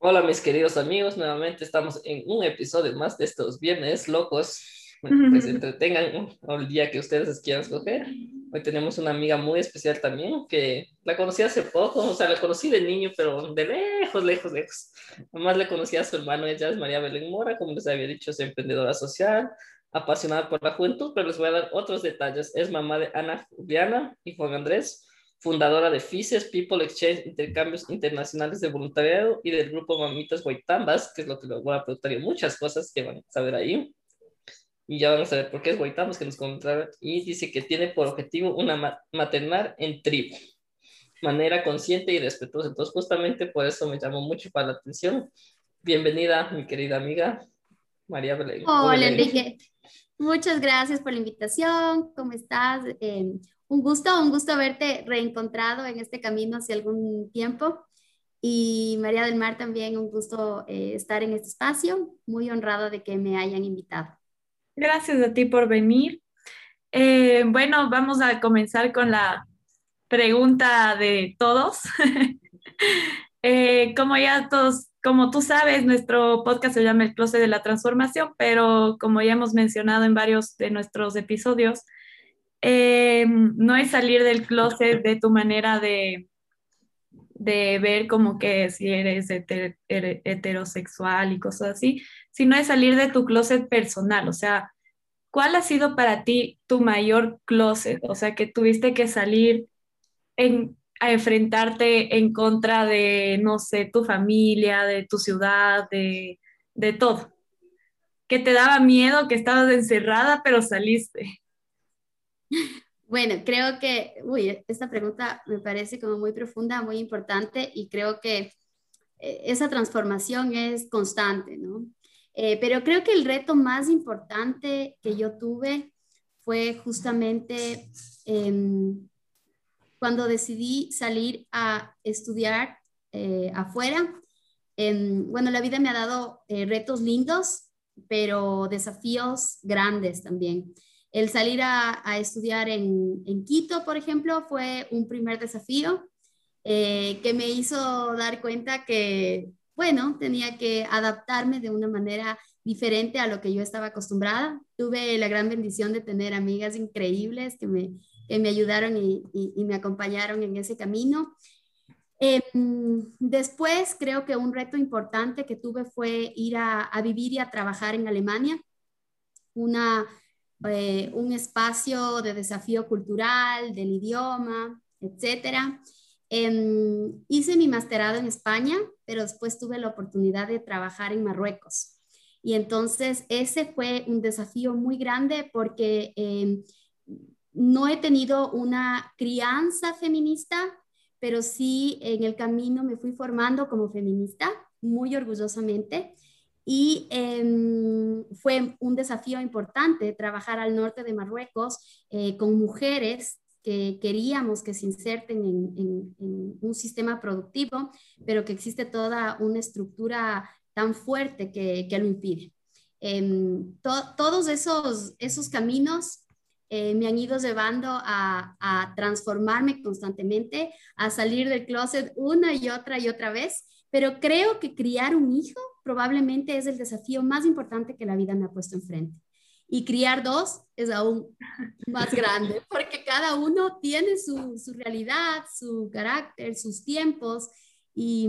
Hola mis queridos amigos, nuevamente estamos en un episodio más de estos viernes locos. Pues entretengan el día que ustedes quieran escoger. Hoy tenemos una amiga muy especial también que la conocí hace poco, o sea, la conocí de niño, pero de lejos, lejos, lejos. Nomás le conocí a su hermano, ella es María Belén Mora, como les había dicho, es emprendedora social, apasionada por la juventud, pero les voy a dar otros detalles. Es mamá de Ana Juliana y Juan Andrés fundadora de FICES, People Exchange, Intercambios Internacionales de Voluntariado y del grupo Mamitas Guaitambas, que es lo que les voy a preguntar y muchas cosas que van a saber ahí. Y ya vamos a ver por qué es Guaitambas, que nos comentaron. Y dice que tiene por objetivo una maternar en tribu, manera consciente y respetuosa. Entonces, justamente por eso me llamó mucho para la atención. Bienvenida, mi querida amiga María Belén. Hola, Enrique. Muchas gracias por la invitación. ¿Cómo estás? Eh, un gusto, un gusto haberte reencontrado en este camino hace algún tiempo. Y María del Mar también, un gusto eh, estar en este espacio. Muy honrado de que me hayan invitado. Gracias a ti por venir. Eh, bueno, vamos a comenzar con la pregunta de todos. Eh, como ya todos, como tú sabes, nuestro podcast se llama El Closet de la Transformación, pero como ya hemos mencionado en varios de nuestros episodios, eh, no es salir del closet de tu manera de, de ver como que si eres heterosexual y cosas así, sino es salir de tu closet personal. O sea, ¿cuál ha sido para ti tu mayor closet? O sea, que tuviste que salir a enfrentarte en contra de, no sé, tu familia, de tu ciudad, de, de todo. Que te daba miedo, que estabas encerrada, pero saliste. Bueno, creo que, uy, esta pregunta me parece como muy profunda, muy importante y creo que eh, esa transformación es constante, ¿no? Eh, pero creo que el reto más importante que yo tuve fue justamente em, cuando decidí salir a estudiar eh, afuera. Em, bueno, la vida me ha dado retos lindos, pero desafíos grandes también. El salir a, estudiar en, Quito, por ejemplo, fue un primer desafío eh, que me hizo dar cuenta que, bueno, tenía que adaptarme de una manera diferente a lo que yo estaba acostumbrada. Tuve la gran bendición de tener amigas increíbles que me, me ayudaron y, me acompañaron en ese camino. Em, después creo que un reto importante que tuve fue ir a, a, vivir y a trabajar en Alemania, una eh, un espacio de desafío cultural, del idioma, etcétera. Em, hice mi masterado en España, pero después tuve la oportunidad de trabajar en Marruecos. Y entonces ese fue un desafío muy grande porque em, no he tenido una crianza feminista, pero sí en el camino me fui formando como feminista, muy orgullosamente. Y em, fue un desafío importante trabajar al norte de Marruecos eh, con mujeres que queríamos que se inserten en, un sistema productivo, pero que existe toda una estructura tan fuerte que, lo impide. Em, todos esos, esos caminos eh, me han ido llevando a, a, transformarme constantemente, a salir del closet una y otra y otra vez, pero creo que criar un hijo probablemente es el desafío más importante que la vida me ha puesto enfrente. Y criar dos es aún más grande, porque cada uno tiene su, su realidad, su carácter, sus tiempos. Y,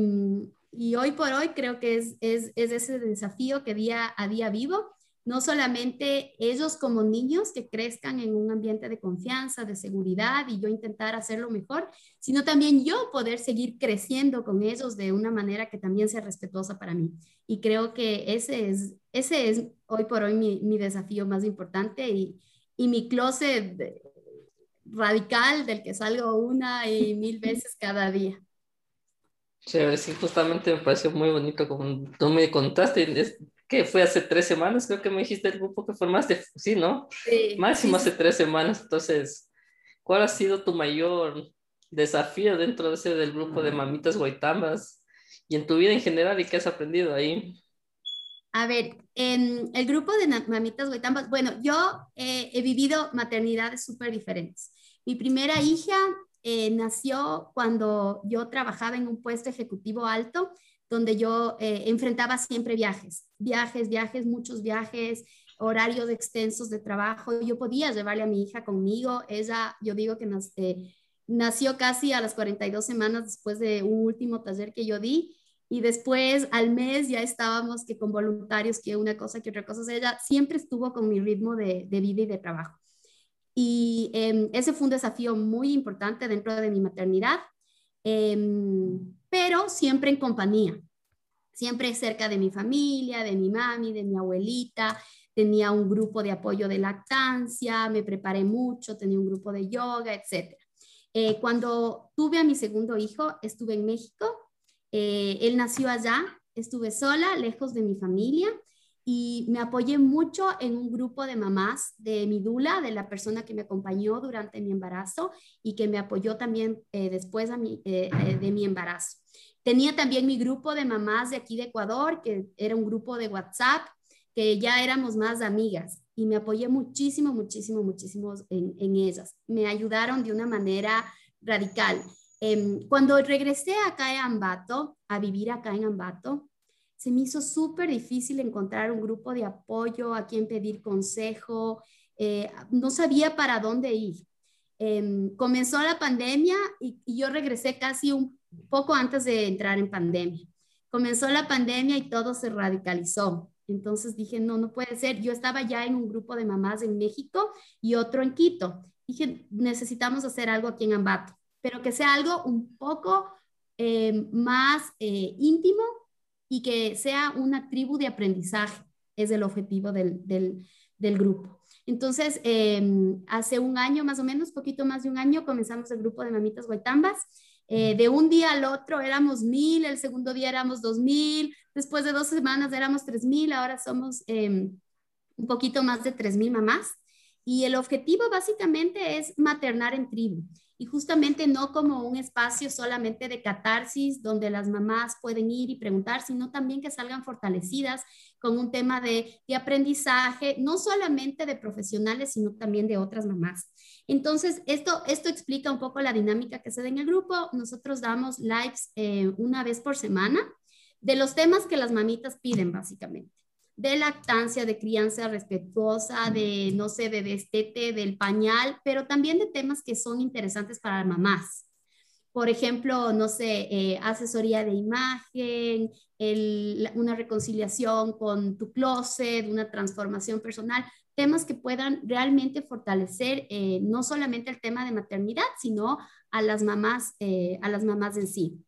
hoy por hoy creo que es, es ese desafío que día a día vivo no solamente ellos como niños que crezcan en un ambiente de confianza, de seguridad y yo intentar hacerlo mejor, sino también yo poder seguir creciendo con ellos de una manera que también sea respetuosa para mí. Y creo que ese es, ese es hoy por hoy mi, mi desafío más importante y, y mi closet radical del que salgo una y mil veces cada día. Chévere, sí, justamente me pareció muy bonito como tú me contaste, que fue hace tres semanas, creo que me dijiste el grupo que formaste, sí, ¿no? Sí. Máximo hace tres semanas, entonces, ¿cuál ha sido tu mayor desafío dentro de ese del grupo de mamitas guaitambas y en tu vida en general y qué has aprendido ahí? A ver, en el grupo de mamitas guaitambas, bueno, yo he vivido maternidades súper diferentes. Mi primera hija eh, nació cuando yo trabajaba en un puesto ejecutivo alto donde yo eh, enfrentaba siempre viajes, viajes, viajes, muchos viajes, horarios extensos de trabajo. Yo podía llevarle a mi hija conmigo. Ella, yo digo que eh, nació casi a las 42 semanas después de un último taller que yo di. Y después al mes ya estábamos que con voluntarios, que una cosa, que otra cosa. ella siempre estuvo con mi ritmo de, vida y de trabajo. Y em, ese fue un desafío muy importante dentro de mi maternidad, em, pero siempre en compañía, siempre cerca de mi familia, de mi mami, de mi abuelita. Tenía un grupo de apoyo de lactancia, me preparé mucho, tenía un grupo de yoga, etc. Eh, cuando tuve a mi segundo hijo, estuve en México, eh, él nació allá, estuve sola, lejos de mi familia y me apoyé mucho en un grupo de mamás de mi dula, de la persona que me acompañó durante mi embarazo y que me apoyó también eh, después de mi embarazo. Tenía también mi grupo de mamás de aquí de Ecuador, que era un grupo de WhatsApp que ya éramos más amigas y me apoyé muchísimo, muchísimo, muchísimo en, en ellas. Me ayudaron de una manera radical. Em, cuando regresé acá en Ambato, a vivir acá en Ambato, se me hizo súper difícil encontrar un grupo de apoyo, a quien pedir consejo, eh, no sabía para dónde ir. Em, comenzó la pandemia y, yo regresé casi un poco antes de entrar en pandemia. Comenzó la pandemia y todo se radicalizó. Entonces dije, no, no puede ser. Yo estaba ya en un grupo de mamás en México y otro en Quito. Dije, necesitamos hacer algo aquí en Ambato, pero que sea algo un poco eh, más eh, íntimo y que sea una tribu de aprendizaje. Es el objetivo del, del, grupo. Entonces, em, hace un año más o menos, poquito más de un año, comenzamos el grupo de mamitas guaitambas. Eh, de un día al otro éramos mil, el segundo día éramos dos mil, Después de dos semanas éramos 3.000, ahora somos em, un poquito más de 3.000 mamás. Y el objetivo básicamente es maternar en tribu y justamente no como un espacio solamente de catarsis donde las mamás pueden ir y preguntar, sino también que salgan fortalecidas con un tema de, de aprendizaje, no solamente de profesionales, sino también de otras mamás. Entonces, esto, esto explica un poco la dinámica que se da en el grupo. Nosotros damos lives eh, una vez por semana de los temas que las mamitas piden básicamente, de lactancia, de crianza respetuosa, de, no sé, de destete, del pañal, pero también de temas que son interesantes para mamás. Por ejemplo, no sé, eh, asesoría de imagen, una reconciliación con tu closet, una transformación personal, temas que puedan realmente fortalecer eh, no solamente el tema de maternidad, sino a las mamás, eh, a las mamás en sí.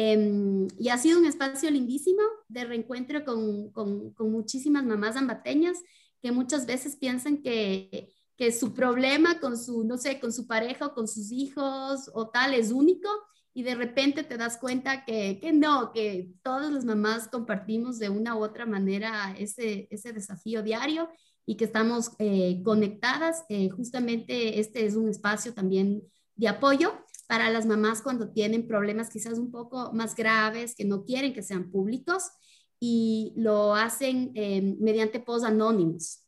Em, y ha sido un espacio lindísimo de reencuentro con, con, muchísimas mamás ambateñas que muchas veces piensan que, que su problema con su, no sé, con su pareja o con sus hijos o tal es único y de repente te das cuenta que, que no, que todas las mamás compartimos de una u otra manera ese, ese desafío diario y que estamos eh, conectadas. Eh, justamente este es un espacio también de apoyo para las mamás cuando tienen problemas quizás un poco más graves, que no quieren que sean públicos y lo hacen eh, mediante post anónimos.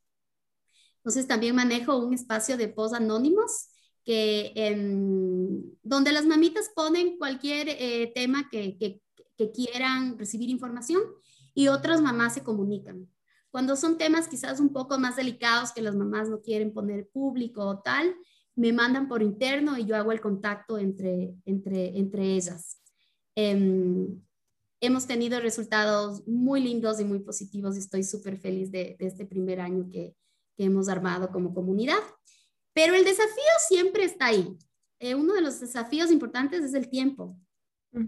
Entonces también manejo un espacio de post anónimos que, donde las mamitas ponen cualquier eh, tema que, quieran recibir información y otras mamás se comunican. Cuando son temas quizás un poco más delicados que las mamás no quieren poner público o tal, me mandan por interno y yo hago el contacto entre, entre, entre ellas. Em, hemos tenido resultados muy lindos y muy positivos y estoy súper feliz de, este primer año que, que, hemos armado como comunidad. Pero el desafío siempre está ahí. Eh, uno de los desafíos importantes es el tiempo.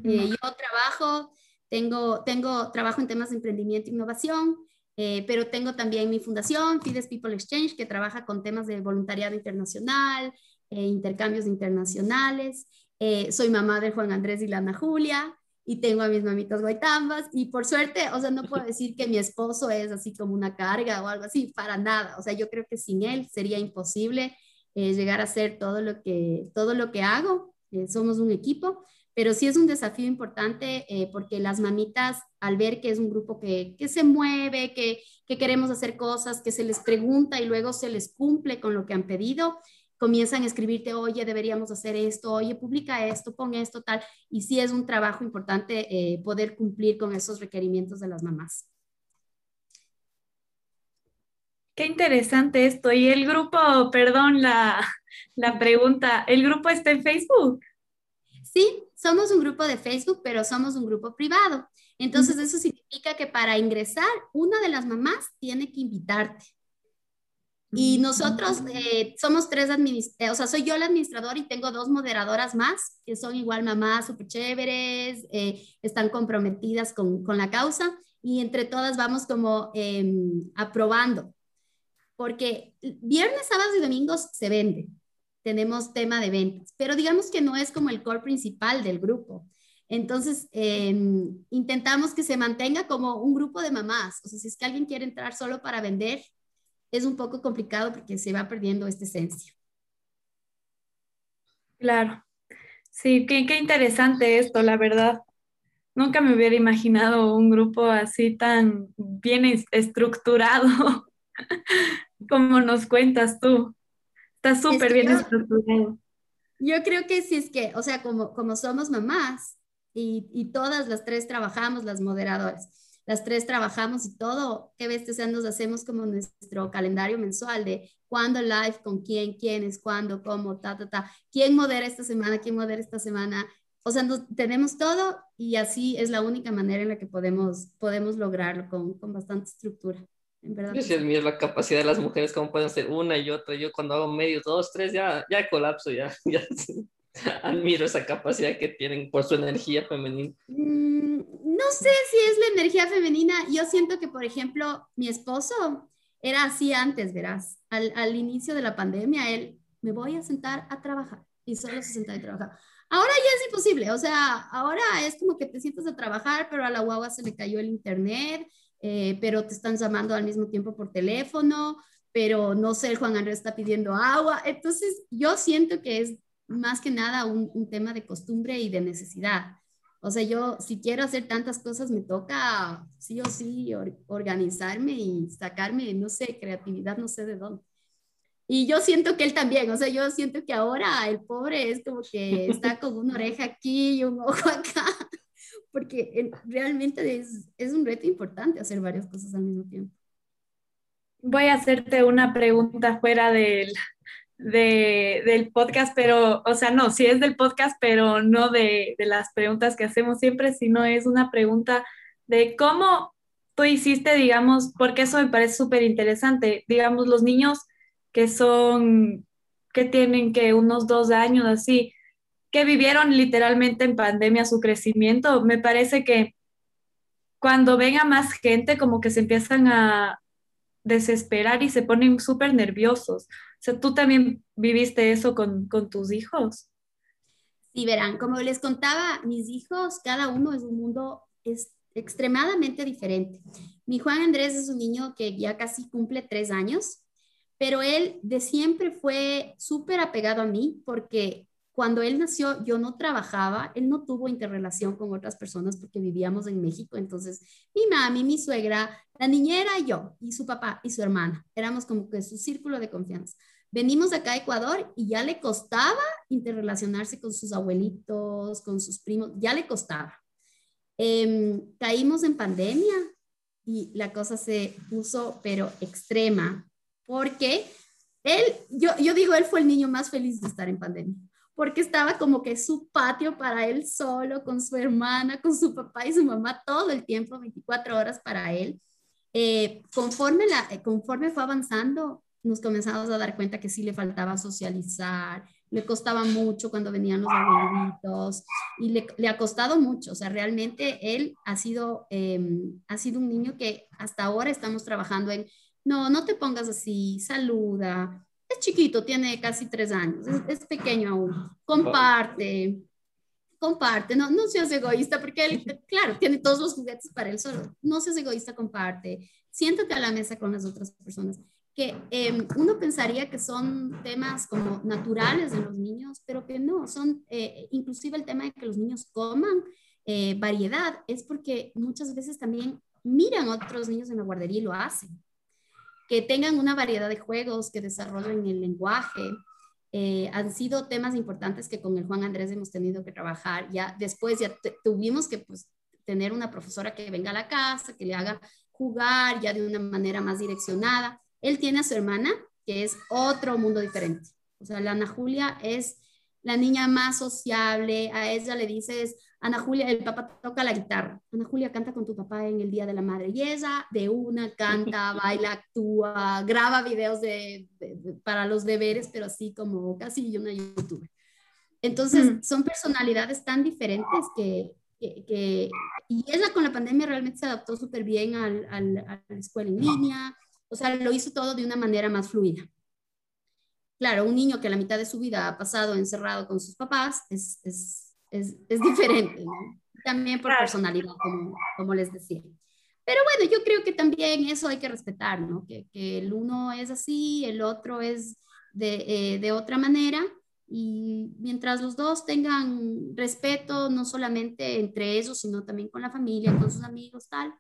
Eh, yo trabajo, tengo, tengo trabajo en temas de emprendimiento e innovación, eh, pero tengo también mi fundación, Fides People Exchange, que trabaja con temas de voluntariado internacional, eh, intercambios internacionales. Eh, soy mamá de Juan Andrés y Lana Julia y tengo a mis mamitas guaitambas y por suerte, o sea, no puedo decir que mi esposo es así como una carga o algo así, para nada. O sea, yo creo que sin él sería imposible llegar a hacer todo lo que, todo lo que hago. somos un equipo pero sí es un desafío importante eh, porque las mamitas, al ver que es un grupo que, que se mueve, que, que, queremos hacer cosas, que se les pregunta y luego se les cumple con lo que han pedido, comienzan a escribirte, oye, deberíamos hacer esto, oye, publica esto, pon esto, tal. Y sí es un trabajo importante eh, poder cumplir con esos requerimientos de las mamás. Qué interesante esto. Y el grupo, perdón la, la pregunta, ¿el grupo está en Facebook? Sí, somos un grupo de Facebook, pero somos un grupo privado. Entonces, eso significa que para ingresar, una de las mamás tiene que invitarte. Y nosotros eh, somos tres administradores, o sea, soy yo la administradora y tengo dos moderadoras más, que son igual mamás súper chéveres, eh, están comprometidas con, con, la causa y entre todas vamos como em, aprobando, porque viernes, sábados y domingos se vende, tenemos tema de ventas, pero digamos que no es como el core principal del grupo. Entonces, em, intentamos que se mantenga como un grupo de mamás. O sea, si es que alguien quiere entrar solo para vender, es un poco complicado porque se va perdiendo esta esencia. Claro. Sí, qué, qué interesante esto, la verdad. Nunca me hubiera imaginado un grupo así tan bien estructurado como nos cuentas tú. Está súper bien estructurado. Yo creo que sí es que, o sea, como, como somos mamás, y, todas las tres trabajamos, las moderadoras, las tres trabajamos y todo, o sea, nos hacemos como nuestro calendario mensual de cuándo live, con quién, quién es, cuándo, cómo, ta, ta, ta, quién modera esta semana, quién modera esta semana. O sea, tenemos todo y así es la única manera en la que podemos, podemos lograrlo con, con bastante estructura. En verdad. Yo sí admiro la capacidad de las mujeres, como pueden hacer una y otra. Yo cuando hago medio, dos, tres, ya, ya colapso, ya, ya. Admiro esa capacidad que tienen por su energía femenina. Mm, no sé si es la energía femenina. Yo siento que, por ejemplo, mi esposo era así antes, verás. Al, al inicio de la pandemia, él, me voy a sentar a trabajar. Y solo se sentaba a trabajar. Ahora ya es imposible. O sea, ahora es como que te sientas a trabajar, pero a la guagua se le cayó el internet, eh, pero te están llamando al mismo tiempo por teléfono, pero no sé, Juan Andrés está pidiendo agua. Entonces, yo siento que es más que nada un, tema de costumbre y de necesidad. O sea, yo si quiero hacer tantas cosas, me toca sí o sí organizarme y sacarme, no sé, creatividad, no sé de dónde. Y yo siento que él también, o sea, yo siento que ahora el pobre es como que está con una oreja aquí y un ojo acá, porque realmente es, es un reto importante hacer varias cosas al mismo tiempo. Voy a hacerte una pregunta fuera del, de, del podcast, pero, o sea, no, sí es del podcast, pero no de, de las preguntas que hacemos siempre, sino es una pregunta de cómo tú hiciste, digamos, porque eso me parece súper interesante, digamos, los niños que son, que tienen que unos dos años así, que vivieron literalmente en pandemia su crecimiento, me parece que cuando venga más gente, como que se empiezan a desesperar y se ponen súper nerviosos. O sea, ¿tú también viviste eso con, con tus hijos? Sí, verán, como les contaba, mis hijos, cada uno es un mundo es extremadamente diferente. Mi Juan Andrés es un niño que ya casi cumple tres años, pero él de siempre fue súper apegado a mí porque cuando él nació yo no trabajaba, él no tuvo interrelación con otras personas porque vivíamos en México, entonces mi mami, mi suegra, la niñera y yo, y su papá y su hermana, éramos como que su círculo de confianza. Venimos acá a Ecuador y ya le costaba interrelacionarse con sus abuelitos, con sus primos, ya le costaba. Em, caímos en pandemia y la cosa se puso, pero extrema, porque él, yo, yo digo, él fue el niño más feliz de estar en pandemia, porque estaba como que su patio para él solo, con su hermana, con su papá y su mamá, todo el tiempo, 24 horas para él. Eh, conforme, la, conforme fue avanzando, nos comenzamos a dar cuenta que sí le faltaba socializar, le costaba mucho cuando venían los abuelitos y le, le ha costado mucho. O sea, realmente él ha sido, em, ha sido un niño que hasta ahora estamos trabajando en, no, no te pongas así, saluda. Es chiquito, tiene casi tres años, es, pequeño aún. Comparte, comparte, no, no seas egoísta, porque él, claro, tiene todos los juguetes para él solo. No seas egoísta, comparte. Siéntate a la mesa con las otras personas que em, uno pensaría que son temas como naturales de los niños, pero que no, son eh, inclusive el tema de que los niños coman eh, variedad, es porque muchas veces también miran a otros niños en la guardería y lo hacen. Que tengan una variedad de juegos, que desarrollen el lenguaje. eh, han sido temas importantes que con el Juan Andrés hemos tenido que trabajar. Ya después ya tuvimos que pues, tener una profesora que venga a la casa, que le haga jugar ya de una manera más direccionada. Él tiene a su hermana, que es otro mundo diferente. O sea, la Ana Julia es la niña más sociable, a ella le dices, Ana Julia, el papá toca la guitarra, Ana Julia canta con tu papá en el Día de la Madre y ella de una canta, baila, actúa, graba videos de, para los deberes, pero así como casi una youtuber. Entonces, son personalidades tan diferentes que, que, y ella con la pandemia realmente se adaptó súper bien al, al, a la escuela en línea, o sea, lo hizo todo de una manera más fluida. Claro, un niño que la mitad de su vida ha pasado encerrado con sus papás es, es, es, es diferente, ¿no? También por personalidad, como, como, les decía. Pero bueno, yo creo que también eso hay que respetar, ¿no? Que, que el uno es así, el otro es de, eh, de otra manera y mientras los dos tengan respeto, no solamente entre ellos, sino también con la familia, con sus amigos, tal,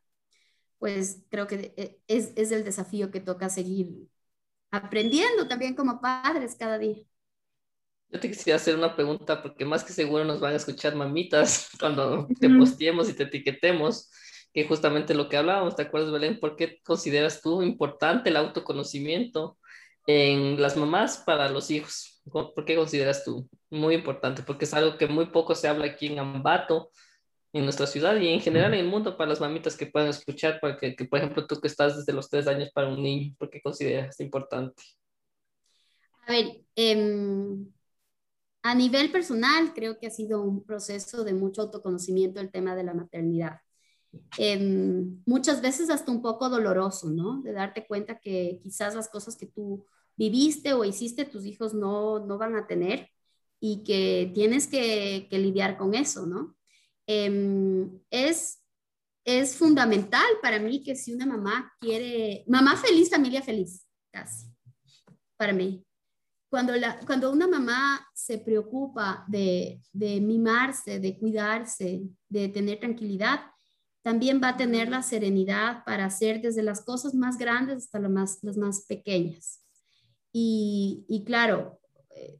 pues creo que eh, es, es el desafío que toca seguir aprendiendo también como padres cada día. Yo te quisiera hacer una pregunta porque más que seguro nos van a escuchar mamitas cuando te posteemos y te etiquetemos, que justamente lo que hablábamos, ¿te acuerdas, Belén? ¿Por qué consideras tú importante el autoconocimiento en las mamás para los hijos? ¿Por qué consideras tú muy importante? Porque es algo que muy poco se habla aquí en Ambato, en nuestra ciudad y en general en el mundo para las mamitas que puedan escuchar, porque, que, por ejemplo tú que estás desde los tres años para un niño, ¿por qué consideras importante? A ver, em, a nivel personal creo que ha sido un proceso de mucho autoconocimiento el tema de la maternidad. Em, muchas veces hasta un poco doloroso, ¿no? De darte cuenta que quizás las cosas que tú viviste o hiciste, tus hijos no, no van a tener y que tienes que, que lidiar con eso, ¿no? Em, es, es fundamental para mí que si una mamá quiere, mamá feliz, familia feliz, casi, para mí. Cuando, la, cuando una mamá se preocupa de, de mimarse, de cuidarse, de tener tranquilidad, también va a tener la serenidad para hacer desde las cosas más grandes hasta las más, las más pequeñas. Y, claro, eh,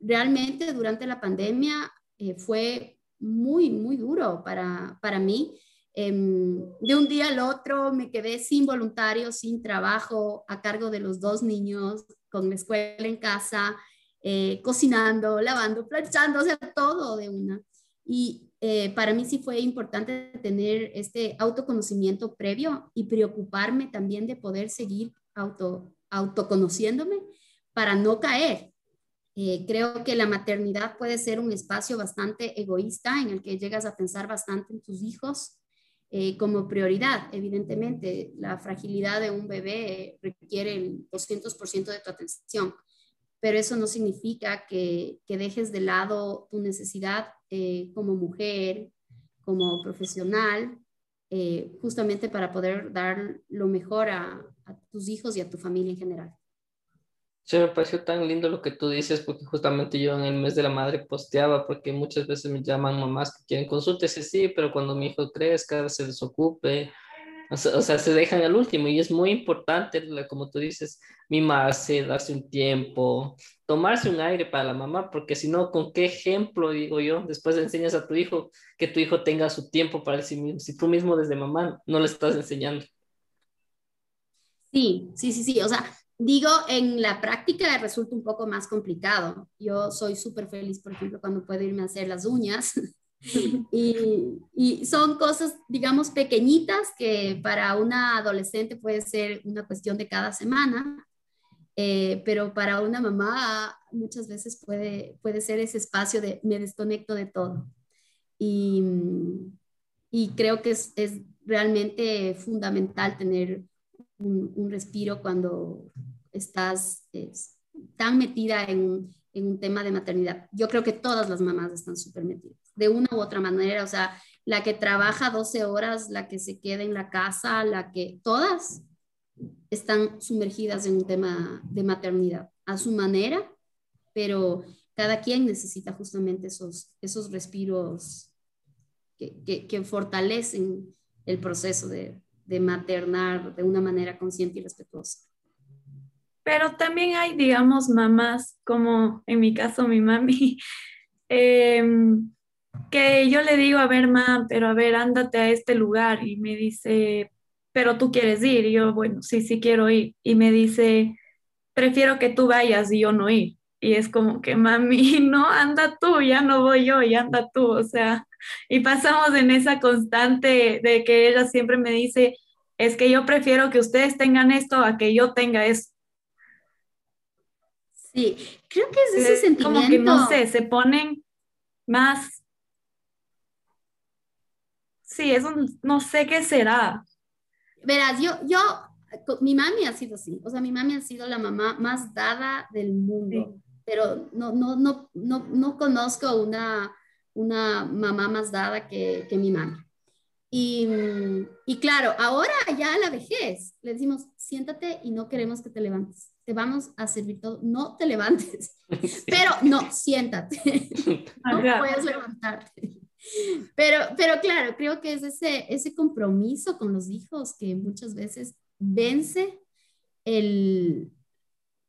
realmente durante la pandemia eh, fue muy, muy duro para, para mí. Em, de un día al otro me quedé sin voluntario, sin trabajo, a cargo de los dos niños, con la escuela en casa, eh, cocinando, lavando, planchando, o sea, todo de una. Y para mí sí fue importante tener este autoconocimiento previo y preocuparme también de poder seguir auto, autoconociéndome para no caer. Eh, creo que la maternidad puede ser un espacio bastante egoísta en el que llegas a pensar bastante en tus hijos eh, como prioridad. Evidentemente, la fragilidad de un bebé requiere el 200% de tu atención, pero eso no significa que, que dejes de lado tu necesidad eh, como mujer, como profesional, justamente para poder dar lo mejor a tus hijos y a tu familia en general. Sí, me pareció tan lindo lo que tú dices, porque justamente yo en el mes de la madre posteaba, porque muchas veces me llaman mamás que quieren consultas, sí, sí, pero cuando mi hijo crezca, se desocupe, o sea, o sea, se dejan al último y es muy importante, como tú dices, mimarse, darse un tiempo, tomarse un aire para la mamá, porque si no, ¿con qué ejemplo, digo yo, después enseñas a tu hijo que tu hijo tenga su tiempo para sí mismo, si tú mismo desde mamá no le estás enseñando? Sí, sí, sí, sí. O sea, digo, en la práctica resulta un poco más complicado. Yo soy súper feliz, por ejemplo, cuando puedo irme a hacer las uñas. y, y, son cosas, digamos, pequeñitas que para una adolescente puede ser una cuestión de cada semana, eh, pero para una mamá muchas veces puede, puede ser ese espacio de me desconecto de todo. Y, y creo que es, es realmente fundamental tener un, respiro cuando estás tan metida en, en, un tema de maternidad. Yo creo que todas las mamás están súper metidas, de una u otra manera, o sea, la que trabaja 12 horas, la que se queda en la casa, la que todas están sumergidas en un tema de maternidad a su manera, pero cada quien necesita justamente esos, esos respiros que, que, que fortalecen el proceso de, de maternar de una manera consciente y respetuosa. pero también hay, digamos, mamás, como en mi caso mi mami, em, que yo le digo, a ver, mamá, pero a ver, ándate a este lugar. Y me dice, pero tú quieres ir. Y yo, bueno, sí, sí quiero ir. Y me dice, prefiero que tú vayas y yo no ir. Y es como que, mami, no, anda tú, ya no voy yo, y anda tú. O sea, y pasamos en esa constante de que ella siempre me dice, es que yo prefiero que ustedes tengan esto a que yo tenga eso. Sí, creo que es ese sentimiento. Como que no sé, se ponen más. Sí, es un, no sé qué será. Verás, yo, yo, mi mami ha sido así, o sea, mi mami ha sido la mamá más dada del mundo, pero no, no, no, no, no conozco una, una mamá más dada que, que mi mami. Y, y, claro, ahora ya a la vejez le decimos, siéntate y no queremos que te levantes te vamos a servir todo, no te levantes, pero no, siéntate, no puedes levantarte. Pero, pero claro, creo que es ese, ese compromiso con los hijos que muchas veces vence el,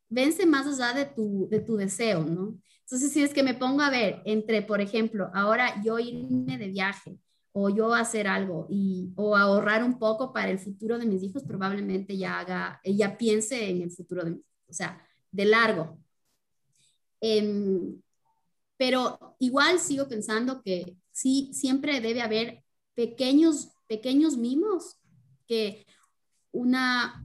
vence más allá de tu, de tu deseo, ¿no? Entonces, si es que me pongo a ver entre, por ejemplo, ahora yo irme de viaje o yo hacer algo y, o ahorrar un poco para el futuro de mis hijos, probablemente ya haga, ella piense en el futuro de mis hijos, o sea, de largo. Em, pero igual sigo pensando que sí, siempre debe haber pequeños, pequeños mimos que una,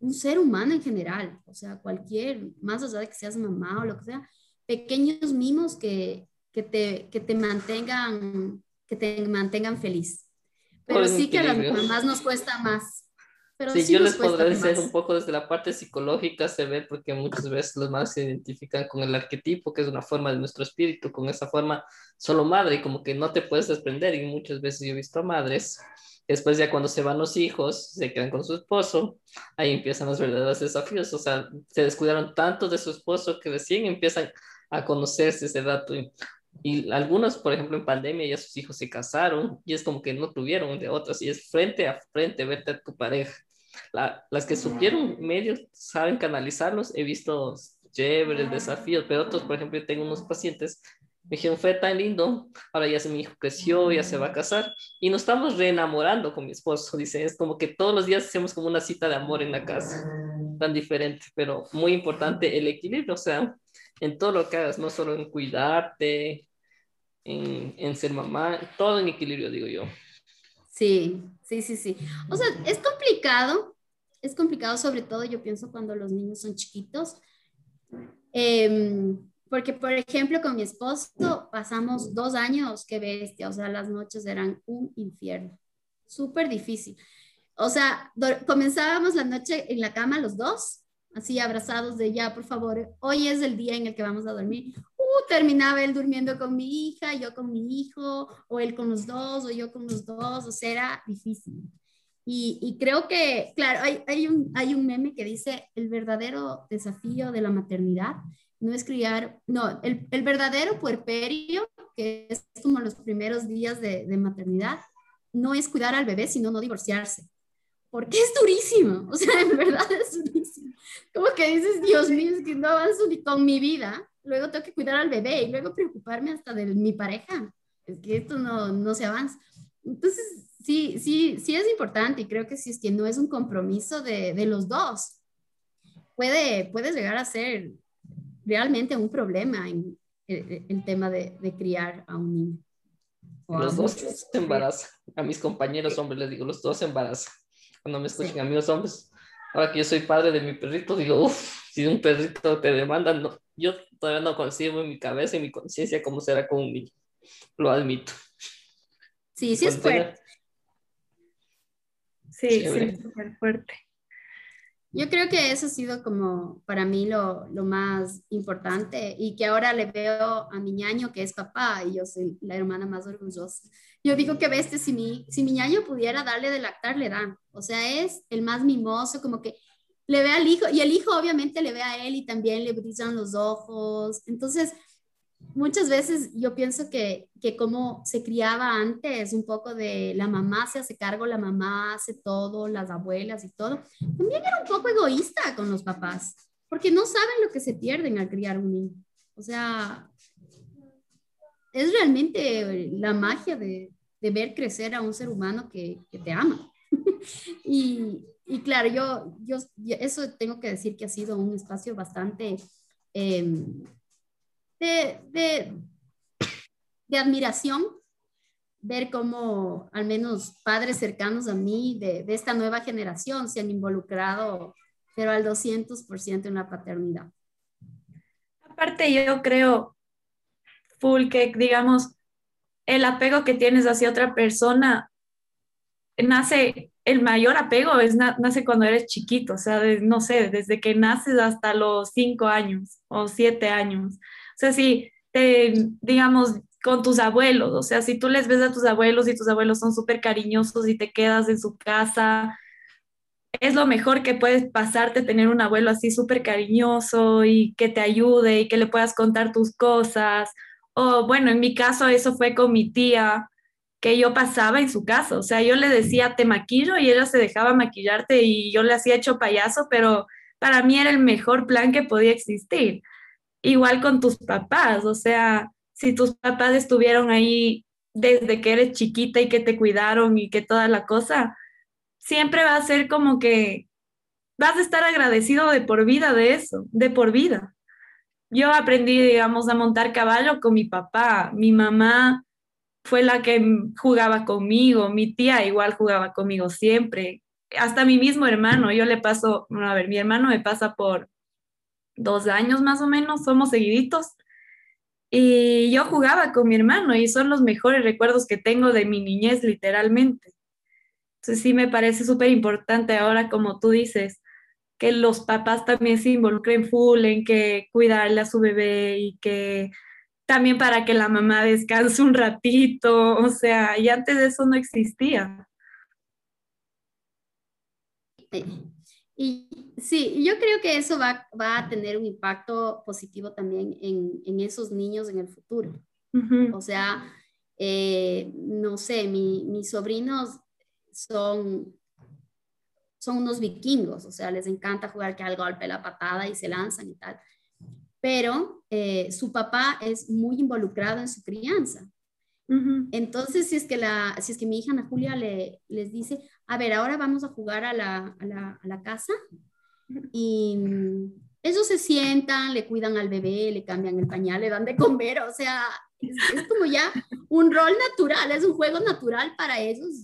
un ser humano en general, o sea, cualquier, más allá de que seas mamá o lo que sea, pequeños mimos que, que, te, que te mantengan que te mantengan feliz. Pero sí que a las mamás nos cuesta más. Pero sí, yo les podré decir un poco desde la parte psicológica, se ve porque muchas veces los madres se identifican con el arquetipo, que es una forma de nuestro espíritu, con esa forma solo madre, como que no te puedes desprender. Y muchas veces yo he visto a madres, después ya cuando se van los hijos, se quedan con su esposo, ahí empiezan los verdaderos desafíos. O sea, se descuidaron tanto de su esposo que recién empiezan a conocerse ese dato. Y algunos, por ejemplo, en pandemia ya sus hijos se casaron y es como que no tuvieron de otras y es frente a frente verte a tu pareja. las que supieron medios saben canalizarlos. He visto chéveres desafíos, pero otros, por ejemplo, yo tengo unos pacientes me dijeron, fue tan lindo, ahora ya se, mi hijo creció, ya se va a casar y nos estamos reenamorando con mi esposo. Dice, es como que todos los días hacemos como una cita de amor en la casa, tan diferente, pero muy importante el equilibrio, o sea, en todo lo que hagas, no solo en cuidarte, en, en ser mamá, todo en equilibrio, digo yo. Sí, sí, sí, sí. O sea, es complicado, es complicado sobre todo, yo pienso, cuando los niños son chiquitos. Eh, porque, por ejemplo, con mi esposo pasamos dos años, qué bestia, o sea, las noches eran un infierno, súper difícil. O sea, comenzábamos la noche en la cama los dos, así abrazados de ya, por favor, hoy es el día en el que vamos a dormir. Uh, terminaba él durmiendo con mi hija, yo con mi hijo, o él con los dos, o yo con los dos, o sea, era difícil. Y, y creo que, claro, hay, hay, un, hay un meme que dice, el verdadero desafío de la maternidad no es criar, no, el, el, verdadero puerperio, que es como los primeros días de, de, maternidad, no es cuidar al bebé, sino no divorciarse. Porque es durísimo, o sea, en verdad es durísimo. Como que dices, Dios mío, es que no avanzo ni con mi vida, luego tengo que cuidar al bebé y luego preocuparme hasta de mi pareja. Es que esto no, no se avanza. Entonces, sí, sí, sí es importante y creo que si es que no es un compromiso de, de los dos, puede, puede llegar a ser realmente un problema en el, tema de, de, criar a un niño. Los dos se embarazan. A mis compañeros hombres les digo, los dos se embarazan. Cuando me escuchan a mí los hombres, ahora que yo soy padre de mi perrito, digo, uff, si un perrito te demanda, no, yo todavía no consigo en mi cabeza y mi conciencia cómo será con un niño. Lo admito. Sí, sí es fuerte. Sí, sí, es súper fuerte. Yo creo que eso ha sido como para mí lo, lo, más importante y que ahora le veo a mi ñaño que es papá y yo soy la hermana más orgullosa. Yo digo que bestia, si mi, si mi ñaño pudiera darle de lactar, le dan. O sea, es el más mimoso, como que le ve al hijo y el hijo obviamente le ve a él y también le brillan los ojos. Entonces, muchas veces yo pienso que, que como se criaba antes, un poco de la mamá se hace cargo, la mamá hace todo, las abuelas y todo, también era un poco egoísta con los papás, porque no saben lo que se pierden al criar un niño. O sea, es realmente la magia de, de ver crecer a un ser humano que, que te ama. y, y, claro, yo, yo, eso tengo que decir que ha sido un espacio bastante eh, de, de, admiración, ver cómo al menos padres cercanos a mí de, de esta nueva generación se han involucrado, pero al 200% en la paternidad. Aparte, yo creo, full, que digamos, el apego que tienes hacia otra persona nace, el mayor apego es, nace cuando eres chiquito, o sea, no sé, desde que naces hasta los cinco años o siete años. O sea, si te, digamos, con tus abuelos, o sea, si tú les ves a tus abuelos y tus abuelos son súper cariñosos y te quedas en su casa, es lo mejor que puedes pasarte tener un abuelo así súper cariñoso y que te ayude y que le puedas contar tus cosas o bueno, en mi caso eso fue con mi tía, que yo pasaba en su casa, o sea, yo le decía, te maquillo y ella se dejaba maquillarte y yo le hacía hecho payaso, pero para mí era el mejor plan que podía existir. Igual con tus papás, o sea, si tus papás estuvieron ahí desde que eres chiquita y que te cuidaron y que toda la cosa, siempre va a ser como que vas a estar agradecido de por vida de eso, de por vida yo aprendí, digamos, a montar caballo con mi papá. Mi mamá fue la que jugaba conmigo, mi tía igual jugaba conmigo siempre. Hasta mi mismo hermano, yo le paso, a ver, mi hermano me pasa por dos años más o menos, somos seguiditos. Y yo jugaba con mi hermano y son los mejores recuerdos que tengo de mi niñez, literalmente. Entonces sí me parece súper importante ahora, como tú dices, que los papás también se involucren full en que cuidarle a su bebé y que también para que la mamá descanse un ratito, o sea, y antes de eso no existía. Y sí, yo creo que eso va, va a tener un impacto positivo también en, en esos niños en el futuro. O sea, eh, no sé, mi, mis sobrinos son son unos vikingos, o sea, les encanta jugar que al golpe, la patada y se lanzan y tal. Pero eh, su papá es muy involucrado en su crianza. Entonces, si es, que la, si es que mi hija Ana Julia le, les dice, a ver, ahora vamos a jugar a la, a la, a la casa y ellos se sientan, le cuidan al bebé, le cambian el pañal, le dan de comer, o sea, es, es como ya un rol natural, es un juego natural para ellos,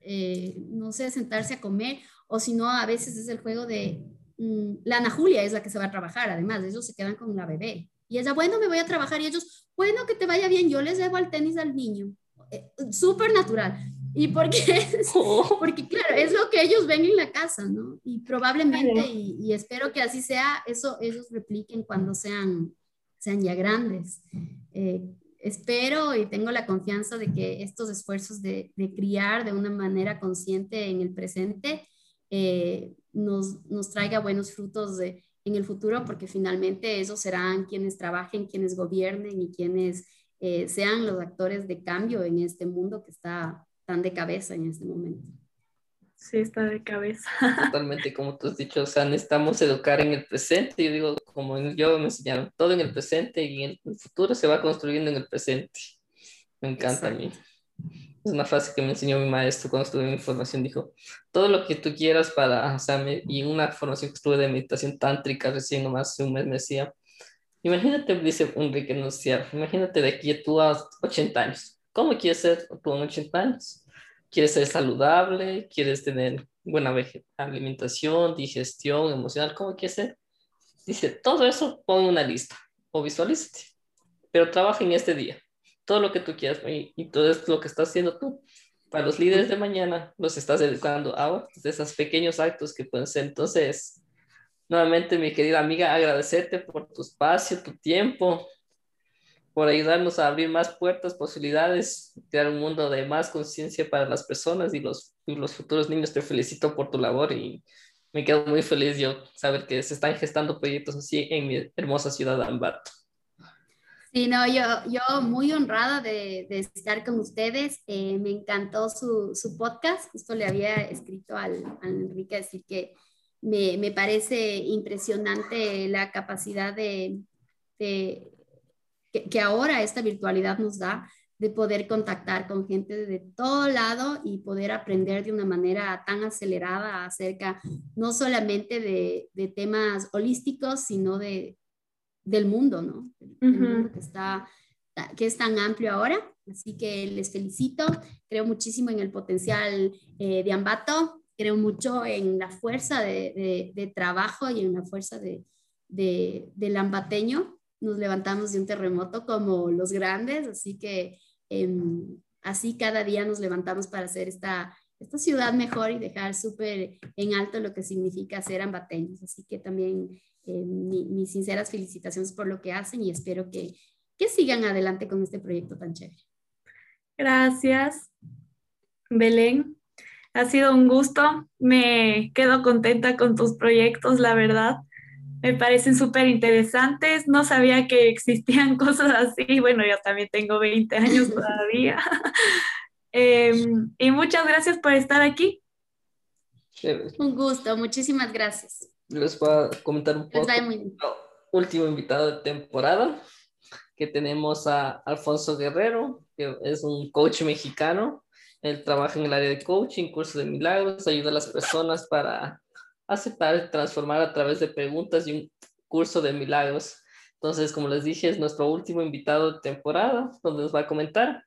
eh, no sé, sentarse a comer o si no, a veces es el juego de mm, la Ana Julia es la que se va a trabajar, además, ellos se quedan con la bebé. Y ella, bueno, me voy a trabajar y ellos, bueno, que te vaya bien, yo les llevo al tenis al niño. Eh, súper natural. ¿Y por qué? Oh. Porque claro, es lo que ellos ven en la casa, ¿no? Y probablemente, y, espero que así sea, eso ellos repliquen cuando sean, sean ya grandes. Eh, espero y tengo la confianza de que estos esfuerzos de, de, criar de una manera consciente en el presente eh, nos, nos, traiga buenos frutos de, en el futuro, porque finalmente esos serán quienes trabajen, quienes gobiernen y quienes eh, sean los actores de cambio en este mundo que está tan de cabeza en este momento. Sí, está de cabeza. Totalmente, como tú has dicho, o sea, necesitamos educar en el presente. Yo digo, como yo me enseñaron, todo en el presente y en el futuro se va construyendo en el presente. Me encanta a mí. Es una frase que me enseñó mi maestro cuando estuve en mi formación. Dijo, todo lo que tú quieras para, o sea, y una formación que estuve de meditación tántrica recién nomás un mes me decía, imagínate, dice Enrique, decía, imagínate de aquí tú a 80 años. ¿Cómo quieres ser tú en 80 años? ¿Quieres ser saludable? ¿Quieres tener buena alimentación, digestión, emocional? ¿Cómo quieres ser? Dice, todo eso pon una lista o visualízate, pero trabaja en este día todo lo que tú quieras y, todo es lo que estás haciendo tú. Para los líderes de mañana los estás educando ahora, de esos pequeños actos que pueden ser. Entonces, nuevamente, mi querida amiga, agradecerte por tu espacio, tu tiempo, por ayudarnos a abrir más puertas, posibilidades, crear un mundo de más conciencia para las personas y los, y los futuros niños. Te felicito por tu labor y me quedo muy feliz yo saber que se están gestando proyectos así en mi hermosa ciudad de Ambato. Sí, no, yo, yo muy honrada de, de estar con ustedes. Eh, me encantó su, su, podcast. Justo le había escrito al, al Enrique decir que me, parece impresionante la capacidad de, que, que, ahora esta virtualidad nos da de poder contactar con gente de todo lado y poder aprender de una manera tan acelerada acerca no solamente de, temas holísticos, sino de, del mundo, ¿no? mundo que, está, que es tan amplio ahora. Así que les felicito, creo muchísimo en el potencial eh, de Ambato, creo mucho en la fuerza de, trabajo y en la fuerza de, del ambateño. Nos levantamos de un terremoto como los grandes, así que em, así cada día nos levantamos para hacer esta, esta ciudad mejor y dejar súper en alto lo que significa ser ambateños. Así que también em, mis sinceras felicitaciones por lo que hacen y espero que, que sigan adelante con este proyecto tan chévere. Gracias, Belén. Ha sido un gusto. Me quedo contenta con tus proyectos, la verdad. Me parecen súper interesantes. No sabía que existían cosas así. Bueno, yo también tengo 20 años todavía. Em, y muchas gracias por estar aquí. Un gusto, muchísimas gracias. Les voy a comentar un poco. Último invitado de temporada, que tenemos a Alfonso Guerrero, que es un coach mexicano él trabaja en el área de coaching, curso de milagros, ayuda a las personas para aceptar transformar a través de preguntas y un curso de milagros. Entonces, como les dije, es nuestro último invitado de temporada, donde nos va a comentar.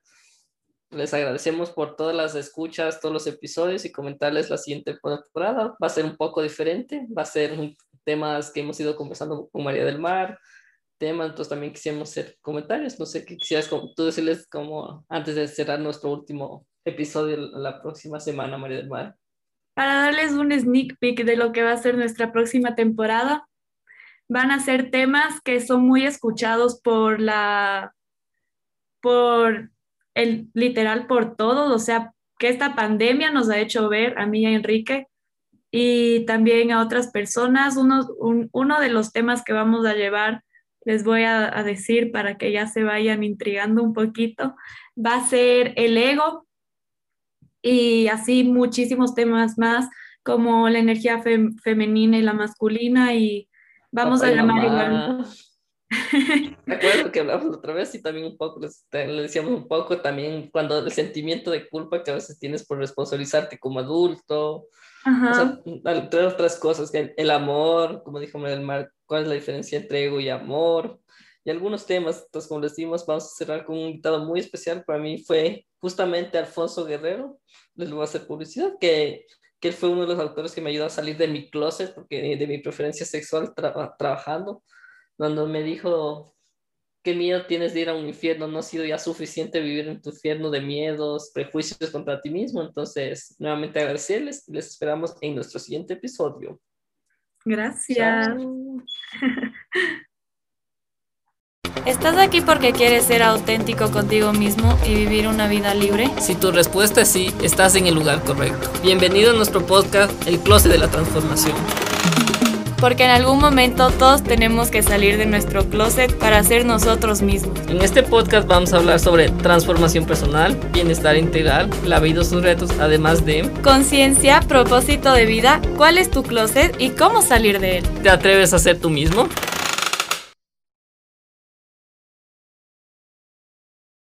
Les agradecemos por todas las escuchas, todos los episodios y comentarles la siguiente temporada. Va a ser un poco diferente, va a ser temas que hemos ido conversando con María del Mar, temas, entonces también quisiéramos hacer comentarios. No sé qué quisieras tú decirles como antes de cerrar nuestro último episodio la próxima semana, María del Mar. Para darles un sneak peek de lo que va a ser nuestra próxima temporada, van a ser temas que son muy escuchados por la, por el literal por todos, o sea, que esta pandemia nos ha hecho ver a mí y a Enrique y también a otras personas. Uno, uno de los temas que vamos a llevar, les voy a, a decir para que ya se vayan intrigando un poquito, va a ser el ego, y así muchísimos temas más como la energía femenina y la masculina y vamos a llamar igual. Me acuerdo que hablamos otra vez y también un poco, le decíamos un poco también cuando el sentimiento de culpa que a veces tienes por responsabilizarte como adulto, entre otras cosas, que el, amor, como dijo María del Mar, cuál es la diferencia entre ego y amor, y algunos temas, entonces como les dijimos, vamos a cerrar con un invitado muy especial, para mí fue justamente Alfonso Guerrero, les voy a hacer publicidad, que, que él fue uno de los autores que me ayudó a salir de mi closet, porque de mi preferencia sexual trabajando, cuando me dijo, qué miedo tienes de ir a un infierno, no ha sido ya suficiente vivir en tu infierno de miedos, prejuicios contra ti mismo, entonces nuevamente agradecerles, les esperamos en nuestro siguiente episodio. Gracias. ¿Estás aquí porque quieres ser auténtico contigo mismo y vivir una vida libre? Si tu respuesta es sí, estás en el lugar correcto. Bienvenido a nuestro podcast El Closet de la Transformación. Porque en algún momento todos tenemos que salir de nuestro closet para ser nosotros mismos. En este podcast vamos a hablar sobre transformación personal, bienestar integral, la vida y sus retos, además de conciencia, propósito de vida, cuál es tu closet y cómo salir de él. ¿Te atreves a ser tú mismo?